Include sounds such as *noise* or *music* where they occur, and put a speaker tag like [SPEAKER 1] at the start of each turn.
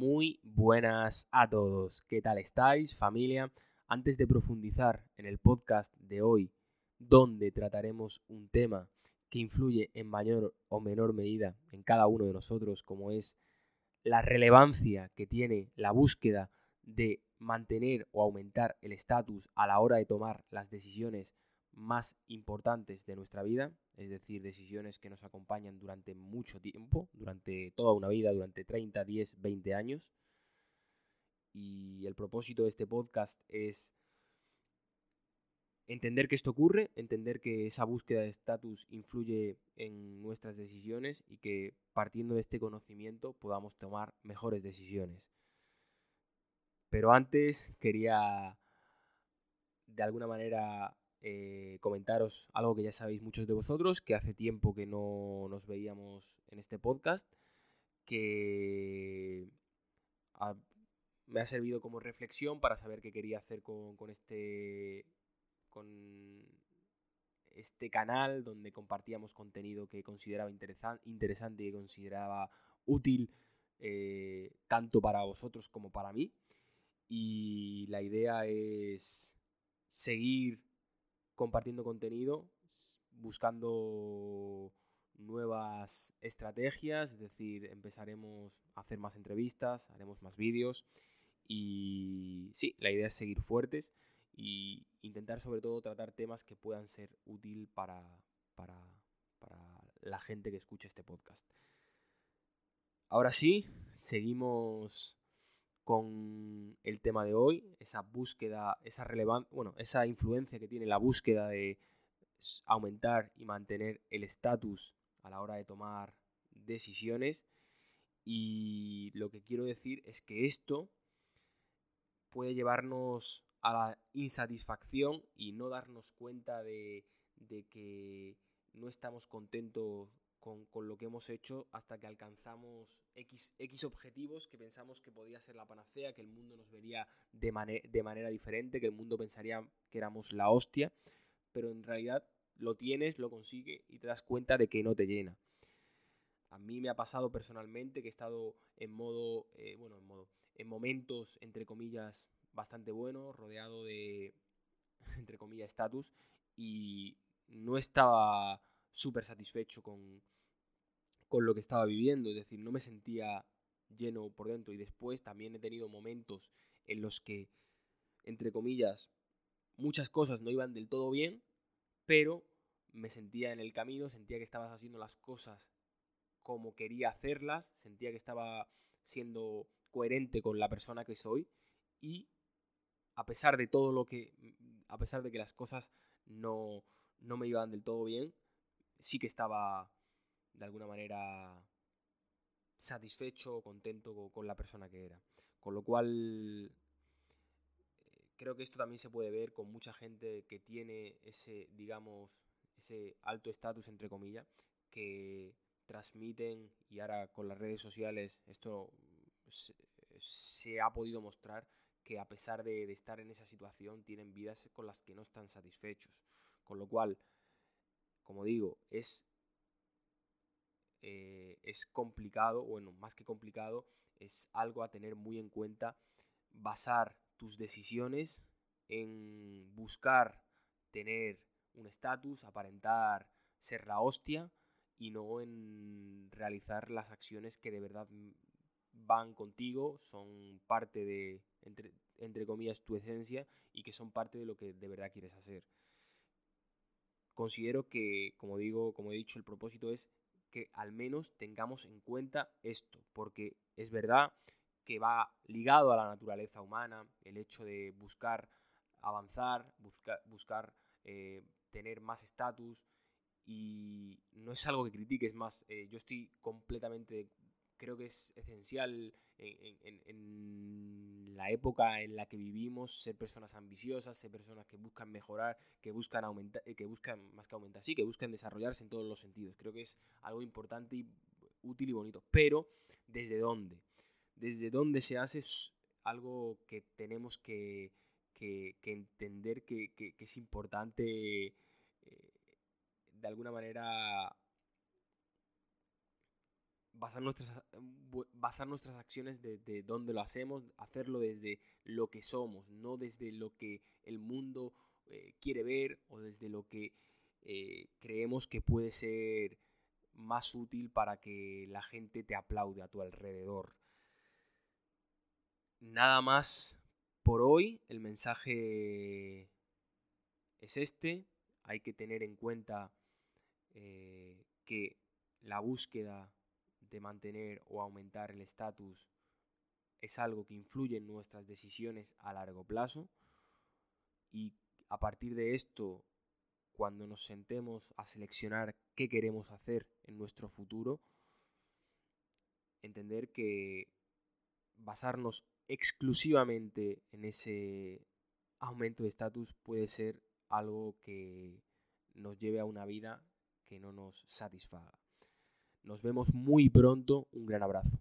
[SPEAKER 1] Muy buenas a todos. ¿Qué tal estáis, familia? Antes de profundizar en el podcast de hoy, donde trataremos un tema que influye en mayor o menor medida en cada uno de nosotros, como es la relevancia que tiene la búsqueda de mantener o aumentar el estatus a la hora de tomar las decisiones más importantes de nuestra vida, es decir, decisiones que nos acompañan durante mucho tiempo, durante toda una vida, durante 30, 10, 20 años. Y el propósito de este podcast es entender que esto ocurre, entender que esa búsqueda de estatus influye en nuestras decisiones y que partiendo de este conocimiento podamos tomar mejores decisiones. Pero antes quería de alguna manera eh, comentaros algo que ya sabéis muchos de vosotros, que hace tiempo que no nos veíamos en este podcast, que me ha servido como reflexión para saber qué quería hacer con, este con este canal donde compartíamos contenido que consideraba interesante y que consideraba útil eh, tanto para vosotros como para mí. Y la idea es seguir compartiendo contenido, buscando nuevas estrategias, es decir, empezaremos a hacer más entrevistas, haremos más vídeos y sí, la idea es seguir fuertes y intentar sobre todo tratar temas que puedan ser útil para, para, para la gente que escucha este podcast. Ahora sí, seguimos con el tema de hoy, esa búsqueda, esa relevancia, bueno, esa influencia que tiene la búsqueda de aumentar y mantener el estatus a la hora de tomar decisiones. Y lo que quiero decir es que esto puede llevarnos a la insatisfacción y no darnos cuenta de que no estamos contentos con, lo que hemos hecho hasta que alcanzamos X, X objetivos que pensamos que podía ser la panacea, que el mundo nos vería de, de manera diferente, que el mundo pensaría que éramos la hostia, pero en realidad lo tienes, lo consigue y te das cuenta de que no te llena. A mí me ha pasado personalmente que he estado en modo, eh, bueno, en modo, en momentos, entre comillas, bastante buenos, rodeado de, *laughs* entre comillas, estatus, y no estaba súper satisfecho con, con lo que estaba viviendo, es decir, no me sentía lleno por dentro. Y después también he tenido momentos en los que, entre comillas, muchas cosas no iban del todo bien, pero me sentía en el camino, sentía que estabas haciendo las cosas como quería hacerlas, sentía que estaba siendo coherente con la persona que soy. Y a pesar de todo lo que, a pesar de que las cosas no, no me iban del todo bien, sí que estaba de alguna manera satisfecho o contento con, la persona que era. Con lo cual, eh, creo que esto también se puede ver con mucha gente que tiene ese, digamos, ese alto estatus, entre comillas, que transmiten, y ahora con las redes sociales esto se, ha podido mostrar, que a pesar de estar en esa situación, tienen vidas con las que no están satisfechos. Con lo cual, como digo, es, eh, es complicado, bueno, más que complicado, es algo a tener muy en cuenta, basar tus decisiones en buscar tener un estatus, aparentar ser la hostia y no en realizar las acciones que de verdad van contigo, son parte de, entre, entre comillas, tu esencia y que son parte de lo que de verdad quieres hacer considero que, como digo, como he dicho, el propósito es que al menos tengamos en cuenta esto, porque es verdad que va ligado a la naturaleza humana, el hecho de buscar avanzar, buscar eh, tener más estatus, y no es algo que critique, es más, eh, yo estoy completamente, creo que es esencial en, la época en la que vivimos, ser personas ambiciosas, ser personas que buscan mejorar, que buscan aumentar, eh, que buscan, más que aumentar, sí, que buscan desarrollarse en todos los sentidos. Creo que es algo importante y útil y bonito. Pero, ¿desde dónde? Desde dónde se hace es algo que tenemos que, entender que, es importante eh, de alguna manera basar nuestras, basar nuestras acciones de, de dónde lo hacemos, hacerlo desde lo que somos, no desde lo que el mundo eh, quiere ver o desde lo que eh, creemos que puede ser más útil para que la gente te aplaude a tu alrededor. Nada más por hoy, el mensaje es este, hay que tener en cuenta eh, que la búsqueda de mantener o aumentar el estatus es algo que influye en nuestras decisiones a largo plazo y a partir de esto, cuando nos sentemos a seleccionar qué queremos hacer en nuestro futuro, entender que basarnos exclusivamente en ese aumento de estatus puede ser algo que nos lleve a una vida que no nos satisfaga. Nos vemos muy pronto. Un gran abrazo.